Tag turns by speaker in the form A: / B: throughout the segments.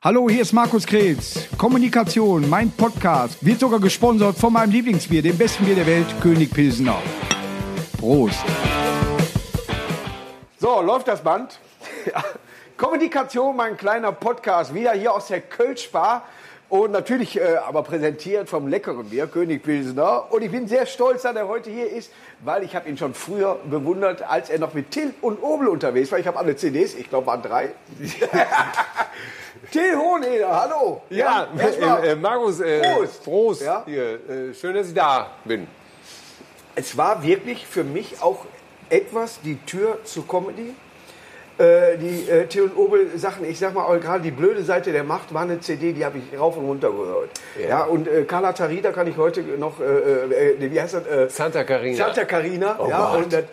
A: Hallo, hier ist Markus Krebs. Kommunikation, mein Podcast, wird sogar gesponsert von meinem Lieblingsbier, dem besten Bier der Welt, König Pilsener. Prost. So, läuft das Band? Ja. Kommunikation, mein kleiner Podcast, wieder hier aus der Kölsch-Bar. Und natürlich äh, aber präsentiert vom leckeren Bier, König Pilsener. Und ich bin sehr stolz, dass er heute hier ist, weil ich habe ihn schon früher bewundert, als er noch mit Till und Obel unterwegs war. Ich habe alle CDs, ich glaube waren drei. Till Hoheneder, hallo.
B: Ja,
A: erstmal
B: äh, äh, Markus, äh,
A: Prost.
B: Prost.
A: Ja.
B: Hier, äh, schön, dass ich da bin.
A: es war wirklich für mich auch etwas die Tür zur Comedy. Äh, die äh, Till und Obel Sachen, ich sag mal auch gerade die blöde Seite der Macht war eine CD, die habe ich rauf und runter gehört. Ja, und äh, Carla Tarida kann ich heute noch, wie heißt das?
B: Santa Carina.
A: Santa Carina,
B: Oh
A: ja,
B: Gott.
A: und das,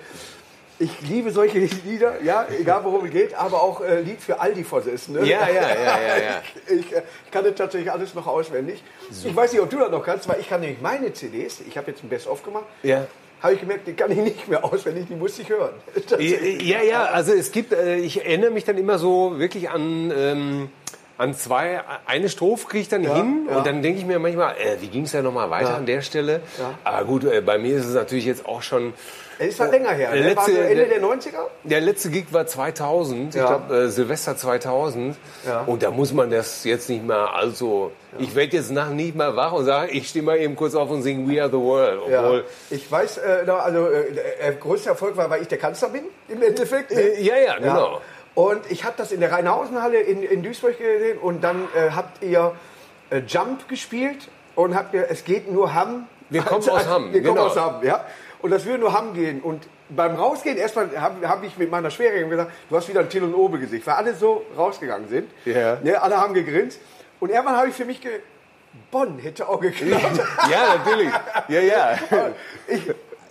A: ich liebe solche Lieder, ja, egal worum es geht, aber auch äh, Lied für Aldi-Versessene.
B: Ja, ja, ja, ja, ja.
A: Ich, äh, ich kann das tatsächlich alles noch auswendig. Ich weiß nicht, ob du das noch kannst, weil ich kann nämlich meine CDs, ich habe jetzt ein Best-of gemacht,
B: Ja.
A: habe ich gemerkt, die kann ich nicht mehr auswendig, die muss ich hören.
B: Ja, ja, also es gibt, äh, ich erinnere mich dann immer so wirklich an, ähm, an zwei, eine Strophe kriege ich dann hin
A: ja.
B: und dann denke ich mir manchmal, äh, wie ging es da nochmal weiter
A: Ja.
B: an der Stelle?
A: Ja.
B: Aber gut, äh, bei mir ist es natürlich jetzt auch schon,
A: Es ist halt länger her,
B: Der
A: ne? war so
B: letzte-
A: Ende
B: der-
A: der 90er?
B: der letzte Gig war 2000, ich
A: Ja.
B: glaube äh, Silvester 2000
A: Ja.
B: und da muss man das jetzt nicht mehr, also ich werde jetzt nach nicht mehr wach und sage, ich stehe mal eben kurz auf und singe We Are The World,
A: Ja.
B: obwohl...
A: Ich weiß, äh, also äh, der größte Erfolg war, weil ich der Kanzler bin, im Endeffekt. ne?
B: Äh, ja, ja, genau.
A: Und ich habe das in der Rheinhausenhalle in, in Duisburg gesehen und dann äh, habt ihr äh, Jump gespielt und habt ihr, es geht nur Hamm.
B: Wir kommen aus Hamm,
A: Wir kommen
B: genau.
A: aus Hamm, ja. Und das würde nur Hamm gehen. Und beim Rausgehen, erstmal habe hab ich mit meiner Schwägerin gesagt, du hast wieder ein Till und Obe Gesicht, weil alle so rausgegangen sind.
B: Ja.
A: Ne, alle haben gegrinst. Und irgendwann habe ich für mich Bonn hätte auch geklappt.
B: Ja, natürlich. Ja, ja.
A: Ich,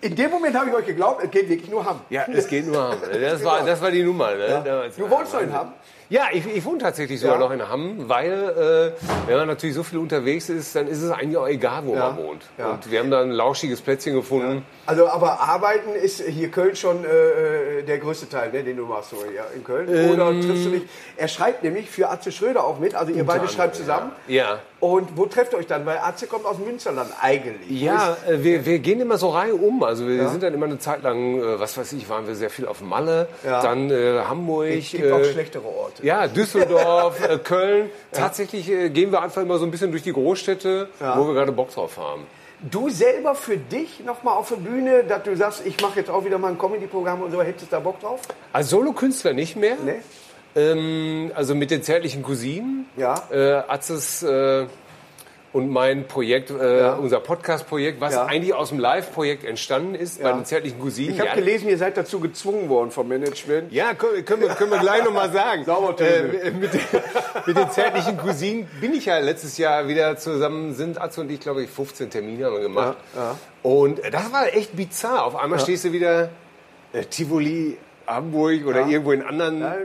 A: in dem Moment habe ich euch geglaubt, es geht wirklich nur Hamm.
B: Ja, es geht nur Hamm. Das war, das war die Nummer. Ne? Damals.
A: Du wohnst doch in Hamm?
B: Ja, ich, ich wohne tatsächlich sogar
A: Ja.
B: noch in Hamm, weil äh, wenn man natürlich so viel unterwegs ist, dann ist es eigentlich auch egal, wo
A: Ja.
B: man wohnt.
A: Ja.
B: Und wir haben da ein lauschiges Plätzchen gefunden.
A: Also, aber arbeiten ist hier Köln schon äh, der größte Teil, ne, den du machst so ja, in Köln. Oder triffst du dich? Er schreibt nämlich für Atze Schröder auch mit, also ihr beide schreibt zusammen.
B: Ja.
A: Und wo trefft ihr euch dann? Weil Atze kommt aus Münsterland eigentlich.
B: Ja, äh, wir, wir gehen immer so Reihe um. Also wir sind dann immer eine Zeit lang, äh, was weiß ich, waren wir sehr viel auf Malle,
A: Ja.
B: dann äh, Hamburg.
A: Es gibt auch
B: äh,
A: schlechtere Orte.
B: Ja, Düsseldorf, äh, Köln. Tatsächlich äh, gehen wir einfach immer so ein bisschen durch die Großstädte,
A: Ja.
B: wo wir gerade Bock drauf haben.
A: Du selber für dich nochmal auf der Bühne, dass du sagst, ich mache jetzt auch wieder mal ein Comedy-Programm und so, hättest du da Bock drauf?
B: Als Solokünstler nicht mehr.
A: Ne?
B: Ähm, also mit den zärtlichen Cousinen.
A: Ja.
B: Äh, Atzes äh, und mein Projekt, äh,
A: Ja.
B: unser Podcast-Projekt, was
A: Ja.
B: eigentlich aus dem Live-Projekt entstanden ist, bei
A: Ja.
B: den zärtlichen Cousinen.
A: Ich habe gelesen, ihr seid dazu gezwungen worden vom Management.
B: Ja, können, können, wir, können wir gleich nochmal sagen.
A: Sauber, Töne.
B: äh, mit, mit den zärtlichen Cousinen bin ich ja letztes Jahr wieder zusammen, sind Atze und ich, glaube ich, 15 Termine haben wir gemacht. Und das war echt bizarr. Auf einmal stehst du wieder äh, Tivoli, Hamburg oder irgendwo in anderen
A: Ja,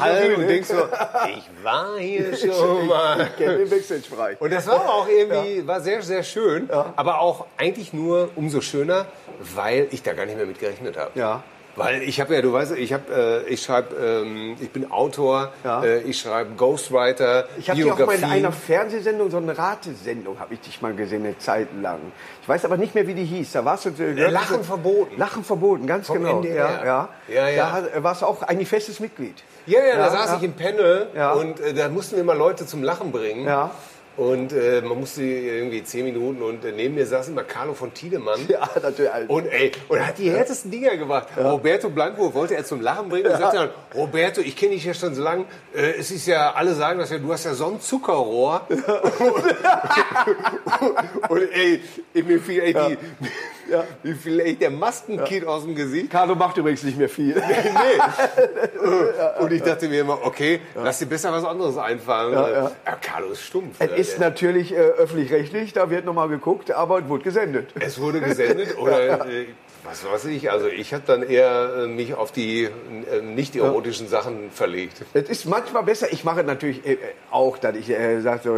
B: Hallen und denkst so, ich war hier schon mal.
A: Ich kenne den Backstage-Bereich.
B: Und das war auch irgendwie, war sehr, sehr schön, aber auch eigentlich nur umso schöner, weil ich da gar nicht mehr mit gerechnet habe.
A: Ja.
B: Weil ich habe ja, du weißt, ich habe, äh, ich schreibe, ähm, ich bin Autor,
A: Ja.
B: äh, ich schreibe Ghostwriter,
A: Ich habe dich auch mal in einer Fernsehsendung, so eine Ratesendung, habe ich dich mal gesehen, eine Zeit lang. Ich weiß aber nicht mehr, wie die hieß. Da warst du äh,
B: Lachen verboten.
A: Lachen verboten, ganz
B: Vom
A: genau.
B: NDR.
A: Ja, ja.
B: Ja, ja.
A: Da warst du auch eigentlich festes Mitglied.
B: Ja, ja, da
A: Ja,
B: saß
A: ja.
B: ich im Panel
A: Ja.
B: und äh, da mussten wir immer Leute zum Lachen bringen.
A: Ja.
B: Und äh, man musste irgendwie zehn Minuten und äh, neben mir saß immer Carlo von Tiedemann.
A: Ja, natürlich.
B: Und ey, und er hat die härtesten Dinger gemacht. Roberto Blanco wollte er zum Lachen bringen und sagte dann, Roberto, ich kenne dich ja schon so lange. Äh, es ist ja, alle sagen das ja, du hast ja so ein Zuckerrohr. und ey, mir fiel ey, die,
A: Ja.
B: wie viel ey, der Maskenkit aus dem Gesicht.
A: Carlo macht übrigens nicht mehr viel.
B: nee. Und ich dachte mir immer, okay, lass dir besser was anderes einfallen.
A: Ja, ja.
B: Ja, Carlo ist stumpf.
A: Es ist natürlich äh, öffentlich-rechtlich, da wird nochmal geguckt, aber es wurde gesendet.
B: Es wurde gesendet oder äh, was weiß ich. Also ich habe dann eher äh, mich auf die äh, nicht erotischen Sachen verlegt.
A: Es ist manchmal besser. Ich mache natürlich äh, auch, dass ich äh, sage so,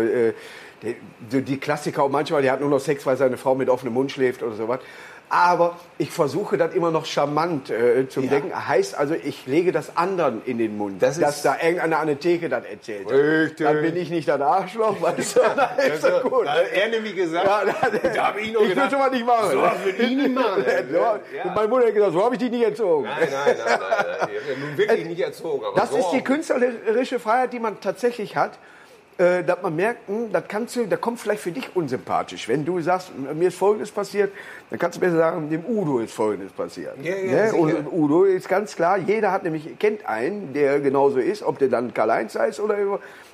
A: die, die Klassiker und manchmal, der hat nur noch Sex, weil seine Frau mit offenem Mund schläft oder sowas. Aber ich versuche das immer noch charmant äh, zu
B: Ja.
A: denken. Heißt also, ich lege das anderen in den Mund.
B: Das
A: dass da irgendeiner an der Theke das erzählt.
B: Richtig.
A: Dann bin ich nicht das Arschloch, weißt du? Dann ist das gut.
B: Da hat er nämlich gesagt,
A: Ja, da,
B: da habe ich noch
A: ich will
B: gedacht,
A: schon mal nicht machen.
B: so was würde ich nicht machen.
A: So,
B: Ja.
A: Meine Mutter hat gesagt, so habe ich dich nicht erzogen.
B: Nein, nein, nein, nein, nein. Wirklich nicht erzogen.
A: Das
B: so
A: ist die künstlerische Freiheit, die man tatsächlich hat. Äh, dass man merkt, hm, das kannst du, da kommt vielleicht für dich unsympathisch. Wenn du sagst, mir ist Folgendes passiert, dann kannst du besser sagen, dem Udo ist Folgendes passiert.
B: Ja, ja,
A: ne? und Udo ist ganz klar, jeder hat nämlich, kennt einen, der genauso ist, ob der dann Karl-Heinz heißt oder,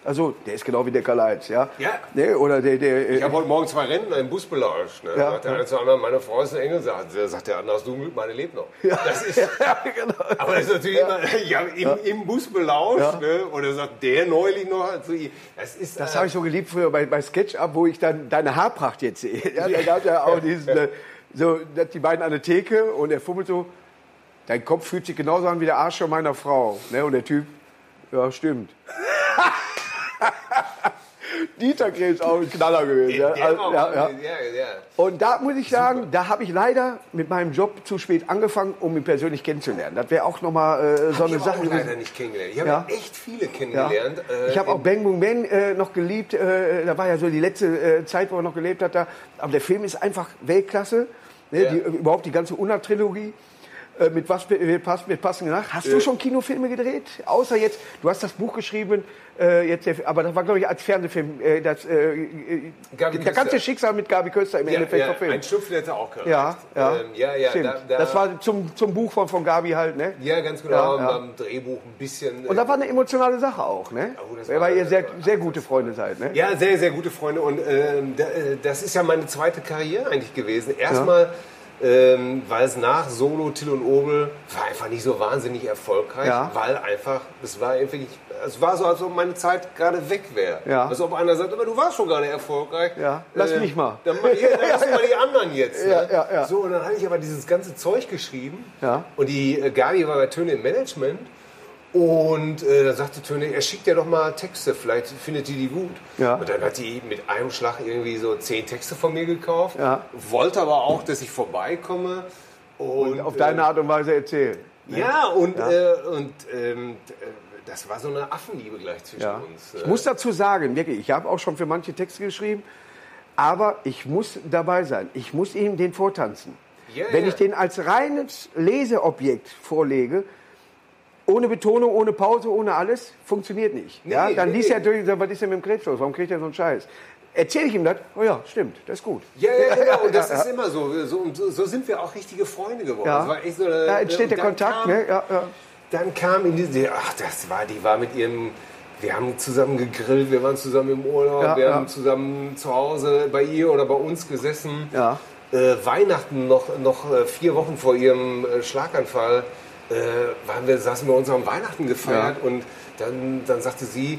A: also der ist genau wie der Karl-Heinz, ja.
B: Ja.
A: Ne? Oder der, der,
B: Ich habe heute Morgen zwei Rentner im Bus belauscht. Ne?
A: Ja.
B: Sagt der eine zu anderen, meine Frau ist ein Engel, sagt, sagt der andere, hast du Glück, meine lebt noch. Das ist,
A: ja, genau.
B: aber das ist natürlich immer, ja, im, im Bus belauscht, ne? oder sagt der neulich noch zu ihm. Das ist,
A: Das
B: äh,
A: habe ich so geliebt früher bei, bei SketchUp, wo ich dann deine Haarpracht jetzt sehe. Ja, da gab es ja auch diesen, äh, so, die beiden an der Theke und er fummelt so, dein Kopf fühlt sich genauso an wie der Arsch von meiner Frau. Ne? Und der Typ, ja, stimmt. Dieter Krebs auch ein Knaller gewesen. Ja, Also, ja, ja. Und da muss ich sagen, da habe ich leider mit meinem Job zu spät angefangen, um ihn persönlich kennenzulernen. Das wäre auch nochmal äh, so
B: Ich
A: eine
B: habe
A: Sache
B: auch
A: gewesen.
B: leider nicht kennengelernt. Ich habe echt viele kennengelernt. äh,
A: Ich habe auch Bang Boom Bang äh, noch geliebt. Äh, da war ja so die letzte äh, Zeit, wo er noch gelebt hat. Da. Aber der Film ist einfach Weltklasse. Ne? Die, überhaupt die ganze Unna-Trilogie. Äh, mit was wird passt, mit passend nach. Hast du schon Kinofilme gedreht? Außer jetzt, du hast das Buch geschrieben, äh, jetzt, aber das war, glaube ich, als Fernsehfilm. Äh, das, äh, äh,
B: Gabi
A: der ganze. Schicksal mit Gabi Köster im
B: ja,
A: Endeffekt
B: ja,
A: verfilmt.
B: ein Schnupfen hätte auch gereicht.
A: Ja, ja,
B: Ähm, ja, ja
A: stimmt.
B: da, da,
A: das war zum, zum Buch von, von Gabi halt, ne?
B: ja, ganz genau.
A: Ja, ja.
B: Beim Drehbuch ein bisschen.
A: Und das war eine emotionale Sache auch, ne?
B: Oh,
A: Weil
B: war-
A: ihr sehr, sehr gute Freunde seid, ne?
B: Ja, sehr, sehr gute Freunde. Und ähm, da, äh, das ist ja meine zweite Karriere eigentlich gewesen. Erstmal, ähm, weil es nach Solo, Till und Obel war einfach nicht so wahnsinnig erfolgreich,
A: Ja.
B: weil einfach, es war irgendwie nicht, es war so, als ob meine Zeit gerade weg wäre.
A: Ja.
B: Als ob einer sagt, aber du warst schon gerade erfolgreich.
A: Ja, lass
B: Äh,
A: mich mal.
B: Dann, ja, dann lass mal die anderen jetzt. Ne?
A: Ja, ja, ja.
B: So, und dann hatte ich aber dieses ganze Zeug geschrieben. Und die äh, Gabi war bei Töne im Management. Und äh, dann sagte Töne, er schickt ja doch mal Texte, vielleicht findet die die gut.
A: Ja.
B: Und dann hat die mit einem Schlag irgendwie so zehn Texte von mir gekauft.
A: Ja.
B: Wollte aber auch, dass ich vorbeikomme. Und,
A: Auf deine Art und Weise erzählen.
B: äh, Ja, und, Äh, und ähm, äh, das war so eine Affenliebe gleich zwischen
A: Ja.
B: uns.
A: Ich muss dazu sagen, wirklich, ich habe auch schon für manche Texte geschrieben, aber ich muss dabei sein. Ich muss ihm den vortanzen.
B: Ja,
A: Wenn
B: ja.
A: ich den als reines Leseobjekt vorlege, ohne Betonung, ohne Pause, ohne alles, funktioniert nicht.
B: Nee,
A: ja, dann
B: nee,
A: liest
B: nee.
A: er sagt, was ist denn mit dem Krebs los? Warum kriegt er so einen Scheiß? Erzähle ich ihm das? Oh ja, stimmt, das ist gut.
B: Ja, ja, genau. Und das
A: ja,
B: ist immer so. So, so. sind wir auch richtige Freunde geworden.
A: Ja.
B: Das war echt so
A: Da entsteht
B: und
A: der Kontakt,
B: kam,
A: ne? Ja, ja.
B: Dann kam in diese, ach, das war, die war mit ihrem, wir haben zusammen gegrillt, wir waren zusammen im Urlaub,
A: Ja,
B: wir
A: ja.
B: haben zusammen zu Hause bei ihr oder bei uns gesessen.
A: Ja.
B: Äh, Weihnachten, noch, noch äh, vier Wochen vor ihrem äh, Schlaganfall, äh, waren wir, saßen wir uns am Weihnachten gefeiert und dann, dann sagte sie,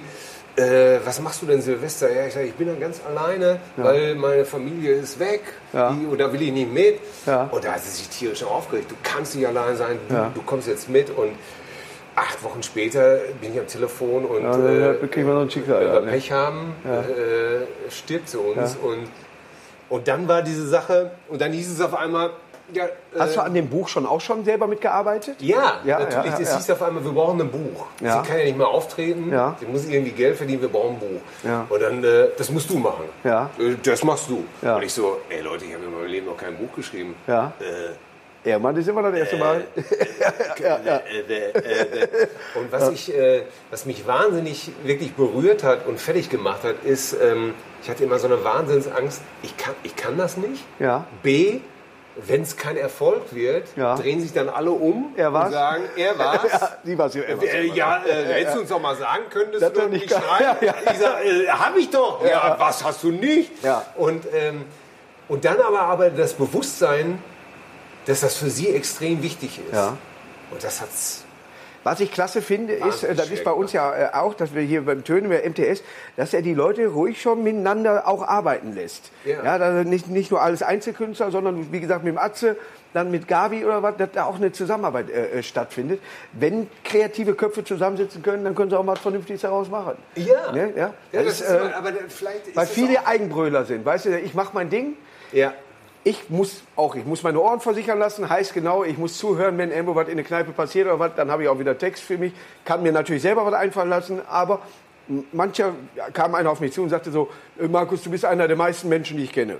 B: äh, was machst du denn Silvester? Ja, ich sage, ich bin dann ganz alleine, weil meine Familie ist weg
A: Ja.
B: die, und da will ich nicht mit.
A: Ja.
B: Und da hat sie sich tierisch aufgeregt. Du kannst nicht allein sein, du,
A: Ja.
B: du kommst jetzt mit. Und acht Wochen später bin ich am Telefon und
A: Ja, dann
B: äh,
A: kriegen wir noch ein Schicksal.
B: wenn
A: ja,
B: wir
A: ne?
B: Pech haben, äh, stirbt sie uns. Und, und dann war diese Sache, und dann hieß es auf einmal, ja, äh,
A: Hast du an dem Buch schon auch schon selber mitgearbeitet?
B: ja,
A: Ja,
B: natürlich.
A: ja,
B: es hieß auf einmal, wir brauchen ein Buch. Sie kann ja nicht mehr auftreten.
A: Ja.
B: Sie muss irgendwie Geld verdienen, wir brauchen ein Buch.
A: Ja.
B: Und dann, äh, das musst du machen.
A: Ja.
B: Äh, Das machst du.
A: Ja.
B: Und ich so, ey Leute, ich habe in meinem Leben noch kein Buch geschrieben.
A: Ja.
B: Äh,
A: Ja, Mann, das ist immer das erste Mal.
B: Und was, ich, äh, was mich wahnsinnig wirklich berührt hat und fertig gemacht hat, ist, ähm, ich hatte immer so eine Wahnsinnsangst, ich kann, ich kann das nicht.
A: Ja.
B: B, wenn es kein Erfolg wird,
A: Ja.
B: drehen sich dann alle um
A: Er
B: und sagen, er war's.
A: Ja, sie war's. Er war's.
B: Äh, ja, äh, hättest du uns doch mal sagen können, dass
A: Das
B: du
A: nicht
B: schreien.
A: Ja, ja.
B: Ich sag, äh, hab ich doch. Ja, was hast du nicht? Und, ähm, und dann aber, aber das Bewusstsein, dass das für sie extrem wichtig ist. Und das hat's
A: Was ich klasse finde, ist,
B: Wahnsinnig
A: äh, das ist bei uns ja äh, auch, dass wir hier beim Tönen, bei MTS, dass er die Leute ruhig schon miteinander auch arbeiten lässt.
B: Ja.
A: Ja, dass nicht, nicht nur alles Einzelkünstler, sondern wie gesagt mit dem Atze, dann mit Gavi oder was, dass da auch eine Zusammenarbeit äh, äh, stattfindet. Wenn kreative Köpfe zusammensitzen können, dann können sie auch mal was Vernünftiges daraus machen.
B: Ja.
A: Ne? ja?
B: Ja,
A: Das
B: das
A: ist, äh,
B: aber, vielleicht
A: weil viele Eigenbrüller sind. Weißt du, ich mache mein Ding,
B: Ja.
A: Ich muss auch, ich muss meine Ohren versichern lassen, heißt genau, ich muss zuhören, wenn irgendwo was in der Kneipe passiert oder was, dann habe ich auch wieder Text für mich, kann mir natürlich selber was einfallen lassen, aber mancher kam einer auf mich zu und sagte so, äh, Markus, du bist einer der meisten Menschen, die ich kenne.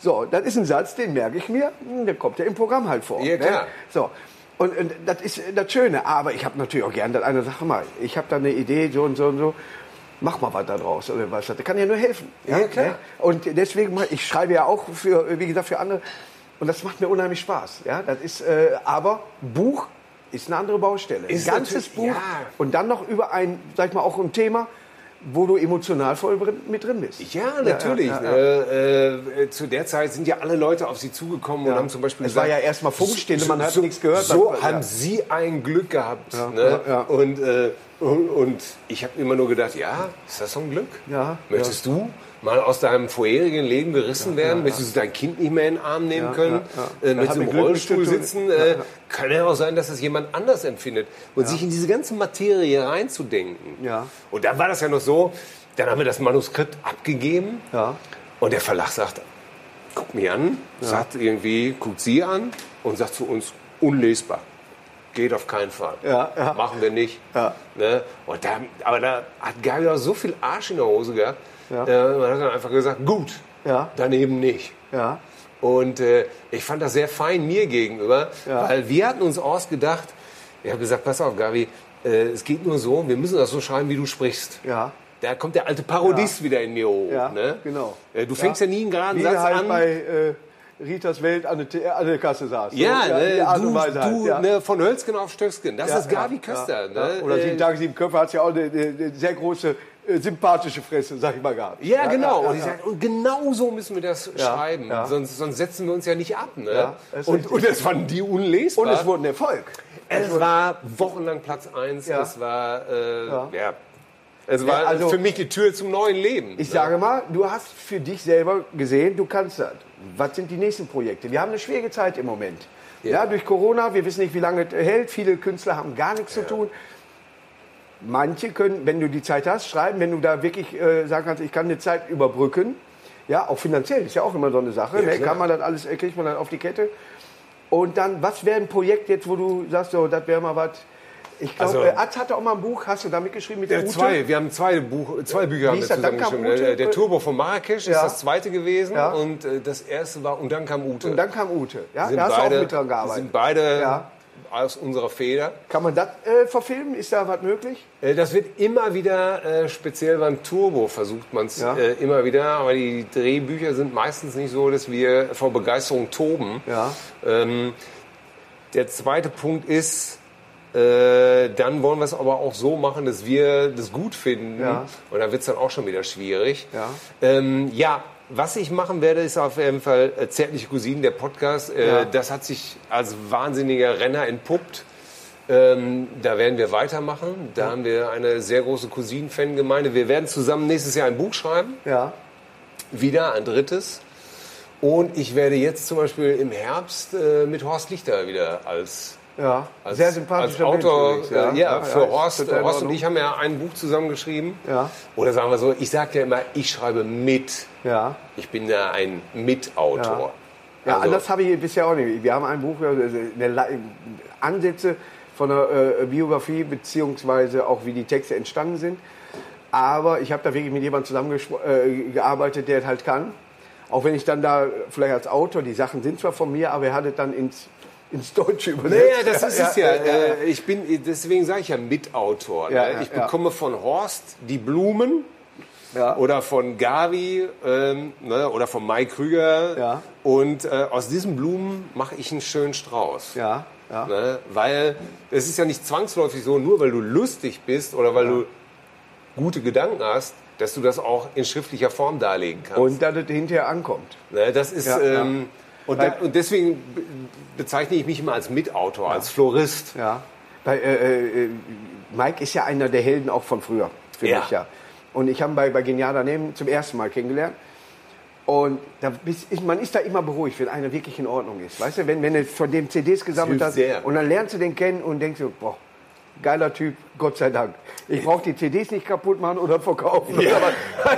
A: So, das ist ein Satz, den merke ich mir, hm, der kommt ja im Programm halt vor.
B: Ja, klar.
A: Ne? So. Und, und das ist das Schöne, aber ich habe natürlich auch gern das eine Sache mal, ich habe da eine Idee, so und so und so, mach mal was da draus oder was, das kann ja nur helfen.
B: Ja, klar.
A: ne? Und deswegen, ich schreibe ja auch für, wie gesagt, für andere und das macht mir unheimlich Spaß. Ja, das ist, äh, aber Buch ist eine andere Baustelle.
B: Ist
A: ein ganzes Buch
B: ja.
A: und dann noch über ein, sag ich mal, auch ein Thema, wo du emotional voll mit drin bist.
B: Ja, natürlich.
A: Ja, ja, ja.
B: Äh, äh, zu der Zeit sind ja alle Leute auf sie zugekommen und
A: Ja.
B: haben zum Beispiel
A: Es war ja erstmal Funkstille, man hat
B: so,
A: nichts gehört.
B: So
A: Ja.
B: haben sie ein Glück gehabt. ne?
A: ja, ja.
B: Und, äh, und, und ich habe immer nur gedacht, ja, ist das so ein Glück?
A: Ja,
B: Möchtest du mal aus deinem vorherigen Leben gerissen werden? Möchtest du dein Kind nicht mehr in den Arm nehmen
A: Ja,
B: können?
A: ja, ja.
B: Äh, mit so einem Rollstuhl sitzen? Äh, Kann ja auch sein, dass das jemand anders empfindet. Und sich in diese ganze Materie reinzudenken.
A: Ja.
B: Und dann war das ja noch so, dann haben wir das Manuskript abgegeben.
A: Ja.
B: Und der Verlag sagt, guckt mich an, sagt irgendwie, guckt sie an und sagt zu uns, unlesbar. Geht auf keinen Fall.
A: Ja, ja.
B: Machen wir nicht.
A: Ja.
B: Ne? Und da, aber da hat Gabi auch so viel Arsch in der Hose gehabt.
A: Ja.
B: Äh, man hat dann einfach gesagt, gut,
A: Ja.
B: daneben nicht.
A: Ja.
B: Und äh, ich fand das sehr fein mir gegenüber,
A: Ja.
B: weil wir hatten uns ausgedacht, ich habe gesagt, pass auf, Gabi, äh, es geht nur so, wir müssen das so schreiben, wie du sprichst.
A: Ja.
B: Da kommt der alte Parodist wieder in mir hoch.
A: Ja,
B: ne?
A: genau.
B: Äh, Du fängst ja, nie einen geraden
A: Wie
B: Satz
A: halt
B: an.
A: bei äh, Ritas Welt an der, an der Kasse saß.
B: ja,
A: So,
B: ne,
A: und
B: du,
A: Weise halt,
B: du
A: ja.
B: ne, von Hölzgen auf Stöcksken. Das
A: Ja,
B: ist Gabi
A: ja,
B: Köster.
A: ja,
B: Ne?
A: ja. Oder sieben
B: Äh,
A: Tage, sieben Köpfe hat ja auch eine, eine, sehr große, äh, sympathische Fresse, sag ich mal gehabt.
B: Ja, genau.
A: ja,
B: und, ich
A: ja.
B: sag, und genau so müssen wir das
A: Ja,
B: schreiben.
A: ja.
B: Sonst, sonst setzen wir uns ja nicht ab. Ne?
A: Ja,
B: und, und das fanden die unlesbar.
A: Und es wurde ein Erfolg.
B: Es war wochenlang Platz 1.
A: Ja.
B: Es war, äh,
A: Ja.
B: ja. Es war
A: also-
B: für mich die Tür zum neuen Leben.
A: Ich sage mal, du hast für dich selber gesehen, du kannst das. Was sind die nächsten Projekte? Wir haben eine schwierige Zeit im Moment. Ja. durch Corona, wir wissen nicht, wie lange es hält. Viele Künstler haben gar nichts zu tun. Manche können, wenn du die Zeit hast, schreiben, wenn du da wirklich äh, sagen kannst, ich kann eine Zeit überbrücken. Ja, auch finanziell ist ja auch immer so eine Sache. ne?
B: klar.
A: Kann man das alles, äh, kriegt man das auf die Kette? Und dann, was wäre ein Projekt jetzt, wo du sagst, so, das wäre mal was. Ich glaube,
B: Also-
A: äh, Atz hatte auch mal ein Buch, hast du da mitgeschrieben mit der Ute?
B: zwei, wir haben zwei, Buch, zwei Bücher haben wir zusammengeschrieben. Der, der Turbo von Marrakesch
A: Ja.
B: ist das zweite gewesen
A: Ja.
B: und äh, das erste war Und dann kam Ute.
A: Und dann kam Ute. Ja,
B: sind
A: da hast
B: beide,
A: du auch mit dran gearbeitet.
B: sind beide
A: Ja.
B: aus unserer Feder.
A: Kann man das äh, verfilmen? Ist da was möglich?
B: Äh, Das wird immer wieder, äh, speziell beim Turbo versucht man es äh, immer wieder, aber die Drehbücher sind meistens nicht so, dass wir vor Begeisterung toben.
A: Ja.
B: Ähm, der zweite Punkt ist, äh, dann wollen wir es aber auch so machen, dass wir das gut finden.
A: Ja.
B: Und da wird es dann auch schon wieder schwierig.
A: Ja.
B: Ähm, ja, was ich machen werde, ist auf jeden Fall äh, Zärtliche Cousinen, der Podcast. Äh,
A: Ja.
B: Das hat sich als wahnsinniger Renner entpuppt. Ähm, da werden wir weitermachen. Da haben wir eine sehr große Cousinen-Fangemeinde. Wir werden zusammen nächstes Jahr ein Buch schreiben.
A: Ja.
B: Wieder ein drittes. Und ich werde jetzt zum Beispiel im Herbst äh, mit Horst Lichter wieder als
A: Ja.
B: als,
A: Sehr sympathischer
B: als Autor,
A: Mensch
B: ja,
A: übrigens,
B: ja, für
A: ist
B: Horst. Horst und ich haben ja ein Buch zusammengeschrieben.
A: Ja.
B: Oder sagen wir so, ich sage ja immer, ich schreibe mit.
A: Ja.
B: Ich bin ja ein Mitautor.
A: Ja,
B: Also-
A: anders habe ich bisher auch nicht. Wir haben ein Buch, also eine Le- Ansätze von einer äh, Biografie, beziehungsweise auch wie die Texte entstanden sind. Aber ich habe da wirklich mit jemandem zusammengearbeitet, der es halt kann. Auch wenn ich dann da vielleicht als Autor, die Sachen sind zwar von mir, aber er hat es dann ins, ins Deutsche übersetzt.
B: Naja, das ist es ja. Äh, Ich bin, deswegen sage ich ja Mitautor.
A: Ja,
B: ne?
A: ja,
B: ich
A: ja.
B: bekomme von Horst die Blumen
A: Ja.
B: oder von Gavi ähm, ne? oder von Mike Krüger.
A: Ja.
B: Und äh, aus diesen Blumen mache ich einen schönen Strauß.
A: Ja, ja.
B: Ne? Weil es ist ja nicht zwangsläufig so, nur weil du lustig bist oder weil du gute Gedanken hast, dass du das auch in schriftlicher Form darlegen kannst.
A: Und dass es hinterher ankommt.
B: ne? Das ist
A: Ja, ja.
B: Und, da, und deswegen be- bezeichne ich mich immer als Mitautor, als Florist.
A: Ja. Bei, äh, äh, Mike ist ja einer der Helden auch von früher, für
B: Ja.
A: mich ja. Und ich habe ihn bei, bei Genial daneben zum ersten Mal kennengelernt. Und da man ist da immer beruhigt, wenn einer wirklich in Ordnung ist. Weißt du, wenn, wenn du von dem CDs gesammelt hast
B: sehr.
A: und dann lernst du den kennen und denkst du, boah, geiler Typ, Gott sei Dank. Ich brauche die CDs nicht kaputt machen oder verkaufen.
B: Ja.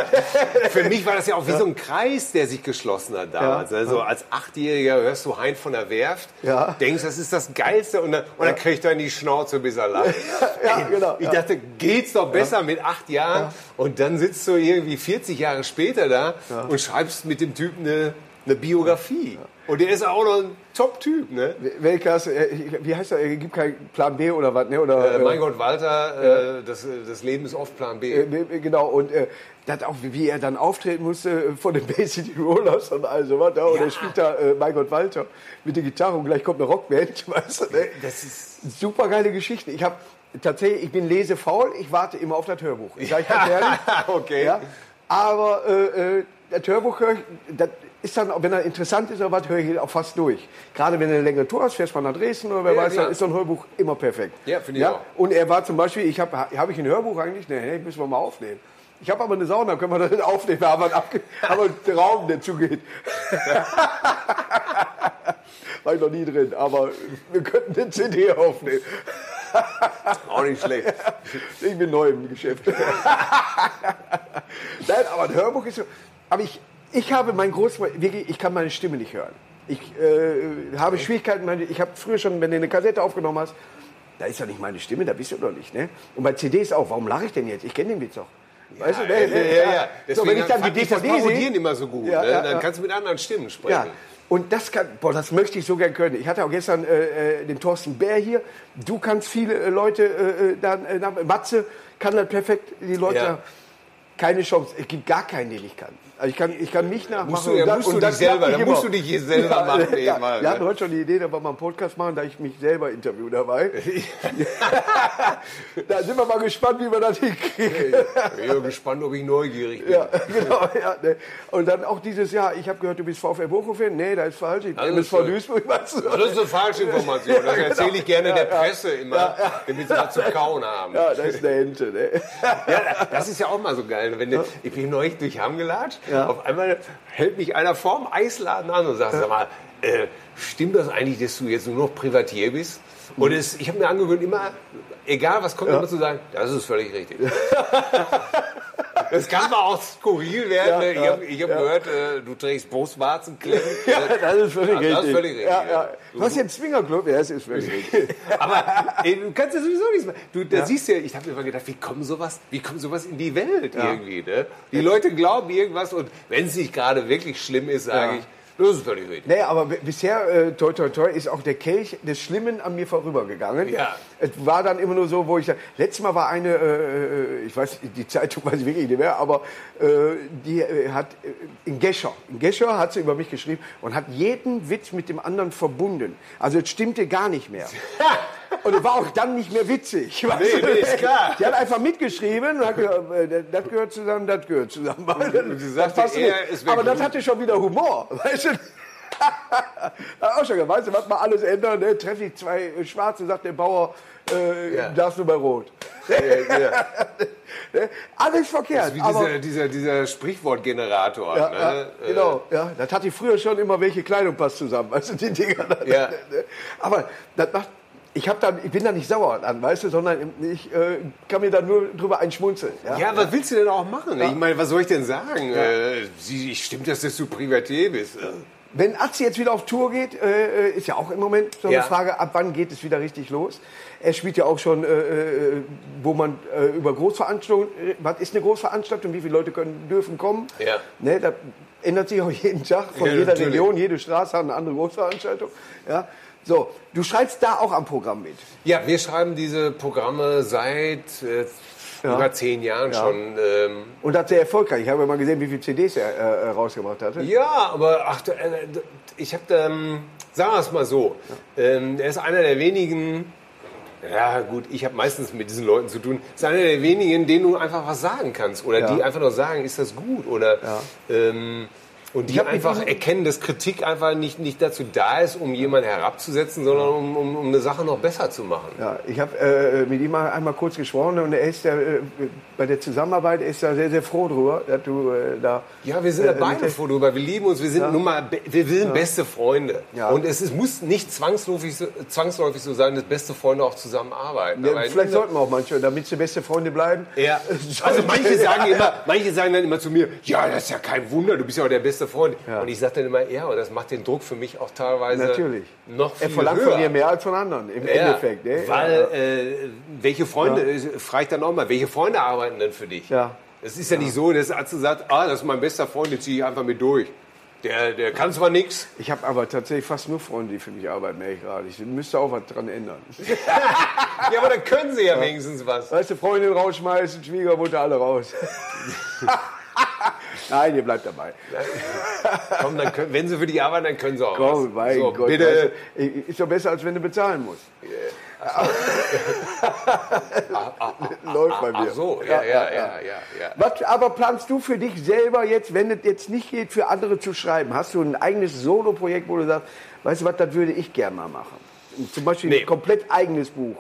B: Für mich war das ja auch wie so ein Kreis, der sich geschlossen hat damals.
A: Ja.
B: Also als Achtjähriger hörst du Hein von der Werft,
A: Ja.
B: denkst, das ist das Geilste und dann, und dann kriegst du in die Schnauze, bis er lacht.
A: Ja, genau,
B: Ich
A: ja.
B: dachte, geht's doch besser mit acht Jahren? Und dann sitzt du irgendwie 40 Jahre später da und schreibst mit dem Typen eine, eine Biografie. Und der ist auch noch ein Top-Typ, ne?
A: Welkas, äh, wie heißt er? Er gibt keinen Plan B oder was, ne? Oder,
B: Äh, mein Gott, Walter, äh, das, das Leben ist oft Plan B.
A: Äh, Genau, und äh, das auch, wie er dann auftreten musste äh, von den Bay City Rollers und all sowas. Ja? Und
B: Ja.
A: er spielt da, äh, mein Gott, Walter, mit der Gitarre und gleich kommt eine Rockband, weißt du, ne?
B: Das ist
A: Super geile Geschichte. Ich habe tatsächlich, ich bin lesefaul, ich warte immer auf das Hörbuch. Ich sage ganz ehrlich.
B: Okay.
A: Ja? Aber äh, äh, das Hörbuch höre ich, das ist dann, wenn er interessant ist oder was, höre ich auch fast durch. Gerade wenn du eine längere Tour hast, fährst mal nach Dresden oder wer
B: Ja,
A: weiß,
B: klar.
A: dann ist so ein Hörbuch immer perfekt.
B: Ja, finde ich auch.
A: Und er war zum Beispiel, ich habe hab ich ein Hörbuch eigentlich? Nee, nee, müssen wir mal aufnehmen. Ich habe aber eine Sauna, können wir das nicht aufnehmen. Haben einen, abge einen Raum, der zugeht. War ich noch nie drin, aber wir könnten eine CD aufnehmen.
B: auch nicht schlecht.
A: Ich bin neu im Geschäft. Nein, aber ein Hörbuch ist so. Aber ich, ich habe mein wirklich, ich kann meine Stimme nicht hören. Ich äh, habe Schwierigkeiten, meine, ich habe früher schon, wenn du eine Kassette aufgenommen hast, da ist doch nicht meine Stimme, da bist du doch nicht. Ne? Und bei CDs auch, warum lache ich denn jetzt? Ich kenne den Witz doch. Weißt du,
B: ja,
A: ne, ne,
B: ja, ja.
A: So, wenn ich dann die DVD sehe,
B: immer so gut.
A: Ja,
B: ne?
A: ja,
B: Dann
A: ja.
B: kannst du mit anderen Stimmen sprechen.
A: ja, und das kann, boah, das möchte ich so gern können. Ich hatte auch gestern äh, äh, den Thorsten Bär hier. Du kannst viele äh, Leute, äh, äh, dann, äh, Matze kann das perfekt, die Leute,
B: Ja.
A: keine Chance. Es gibt gar keinen, den ich kann. Also ich kann, ich kann mich nachmachen.
B: Musst du- ja,
A: und das-
B: musst du
A: und
B: dich
A: das
B: selber-
A: klappt
B: da
A: nicht
B: musst du dich hier selber machen,
A: Ja,
B: mal,
A: wir
B: ne?
A: hatten heute schon die Idee, dass wir mal einen Podcast machen, da ich mich selber interview dabei. da sind wir mal gespannt, wie wir das hinkriegen.
B: Ich bin gespannt, ob ich neugierig bin.
A: Ja, genau. Ja, ne. Und dann auch dieses Jahr, ich habe gehört, du bist VfL Bochum-Fan. Nee, das ist falsch. Ich bin MSV. Duisburg, weißt du.
B: Das ist eine falsche Information. Das
A: Ja,
B: erzähle ich gerne der
A: ja, ja.
B: Presse immer, damit sie was zu kauen haben.
A: Ja, das ist eine Ente. Ne?
B: Ja, das ist ja auch mal so geil. Wenn du, ich bin neulich durch Hamm gelatscht,
A: Ja.
B: auf einmal hält mich einer vorm Eisladen an und sagt, sag mal, äh, stimmt das eigentlich, dass du jetzt nur noch Privatier bist? Und es, ich habe mir angewöhnt, immer, egal was kommt, immer zu sagen, das ist völlig richtig. Das kann mal auch skurril werden.
A: Ja,
B: ne? ich
A: ja,
B: habe hab gehört, äh, du trägst Brustwarzenklemmen.
A: Ja, das ist völlig
B: Ja,
A: richtig.
B: das ist völlig richtig,
A: Ja,
B: ja.
A: ja. Du hast hier einen Swingerclub? Ja, das ist völlig richtig.
B: Aber ey, du kannst ja sowieso nichts machen. Du, da siehst ja, ich habe mir immer gedacht, wie kommt sowas, wie kommt sowas in die Welt irgendwie? Ne? Die Leute glauben irgendwas und wenn es nicht gerade wirklich schlimm ist, sage
A: Ja.
B: ich, das ist völlig richtig.
A: Nee, aber bisher, äh, toi, toi, toi, ist auch der Kelch des Schlimmen an mir vorübergegangen.
B: Ja.
A: Es war dann immer nur so, wo ich sag, letztes Mal war eine, äh, ich weiß, die Zeitung weiß ich wirklich nicht mehr, aber äh, die äh, hat äh, in Gescher, in Gescher hat sie über mich geschrieben und hat jeden Witz mit dem anderen verbunden. Also es stimmte gar nicht mehr. Und war auch dann nicht mehr witzig. weißt
B: Nee, nee, ist klar.
A: Die hat einfach mitgeschrieben und hat gesagt, äh, das gehört zusammen, das gehört zusammen.
B: sagte,
A: Das passt nicht. Aber das hatte schon wieder Humor. Weißt du? auch schon, weißt du, was man alles ändern, ne? treffe ich zwei äh, Schwarze, sagt der Bauer, äh,
B: Ja.
A: darfst du bei Rot.
B: Ja, ja.
A: Ne? Alles verkehrt.
B: Wie
A: aber,
B: dieser, dieser, dieser Sprichwortgenerator. ne? Äh,
A: genau, ja, das hatte ich früher schon immer, welche Kleidung passt zusammen, weißt du, die Dinger.
B: Ja.
A: Aber das macht, ich, hab dann, ich bin da nicht sauer an, weißt du, sondern ich äh, kann mir da nur drüber einschmunzeln. Ja?
B: Ja, was willst du denn auch machen? Ich meine, was soll ich denn sagen? Äh, sie, stimmt das, dass du Privatier bist? Äh,
A: Wenn Atzi jetzt wieder auf Tour geht, äh, ist ja auch im Moment so eine
B: Ja.
A: Frage, ab wann geht es wieder richtig los? Er spielt ja auch schon, äh, äh, wo man äh, über Großveranstaltungen, äh, was ist eine Großveranstaltung, wie viele Leute können, dürfen kommen?
B: Ja.
A: Ne, da ändert sich auch jeden Tag von
B: Ja,
A: jeder
B: natürlich.
A: Region, jede Straße hat eine andere Großveranstaltung. Ja. So, du schreibst da auch am Programm mit.
B: Ja, wir schreiben diese Programme seit äh,
A: Ja.
B: über zehn Jahren
A: Ja.
B: schon. Ähm,
A: Und das sehr erfolgreich. Ich habe ja mal gesehen, wie viele CDs er äh, äh, rausgebracht hatte.
B: ja, aber ach, äh, ich habe, ähm, sagen wir es mal so, ähm, er ist einer der wenigen. Ja gut, ich habe meistens mit diesen Leuten zu tun. Ist einer der wenigen, denen du einfach was sagen kannst oder
A: Ja.
B: die einfach nur sagen, ist das gut oder ähm, Und die einfach erkennen, dass Kritik einfach nicht, nicht dazu da ist, um jemanden herabzusetzen, sondern um, um, um eine Sache noch besser zu machen.
A: Ja, ich habe äh, mit ihm mal einmal kurz gesprochen und er ist ja, äh, bei der Zusammenarbeit ist er sehr, sehr froh drüber, dass du äh, da.
B: Ja, wir sind
A: äh,
B: beide froh drüber. Wir lieben uns, wir sind nun mal, wir sind beste Freunde.
A: Ja.
B: Und es ist, muss nicht zwangsläufig so, zwangsläufig so sein, dass beste Freunde auch zusammenarbeiten.
A: Ja, vielleicht sollten wir auch manche, damit sie beste Freunde bleiben.
B: Ja, also manche sagen immer, manche sagen dann immer zu mir, ja, das ist ja kein Wunder, du bist ja auch der beste Freund.
A: Ja.
B: Und ich sage dann immer, ja, und das macht den Druck für mich auch teilweise
A: Natürlich.
B: noch viel
A: Er verlangt
B: höher.
A: von dir mehr als von anderen, im
B: Ja,
A: Endeffekt. Ne?
B: Weil,
A: ja.
B: äh, welche Freunde, äh, frage ich dann auch mal, welche Freunde arbeiten denn für dich?
A: Ja.
B: Es ist ja, nicht so, dass der Arzt sagt, ah, das ist mein bester Freund, den ziehe ich einfach mit durch. Der, der kann zwar nichts.
A: Ich habe aber tatsächlich fast nur Freunde, die für mich arbeiten, merke ich gerade. Ich müsste auch was dran ändern.
B: Ja, aber dann können sie ja, wenigstens was.
A: Weißt du, Freundin rausschmeißen, Schwiegermutter alle raus. Nein, ihr bleibt dabei.
B: Komm, dann können, wenn sie für dich arbeiten, dann können sie auch
A: Komm,
B: was.
A: mein
B: so,
A: Gott.
B: bitte.
A: Weißt ist doch besser, als wenn du bezahlen musst. Läuft bei mir.
B: Ach so, ja, ja, ja, ja.
A: Was aber planst du für dich selber jetzt, wenn es jetzt nicht geht, für andere zu schreiben? Hast du ein eigenes Solo-Projekt, wo du sagst, weißt du was, das würde ich gerne mal machen? Zum Beispiel ein komplett eigenes Buch.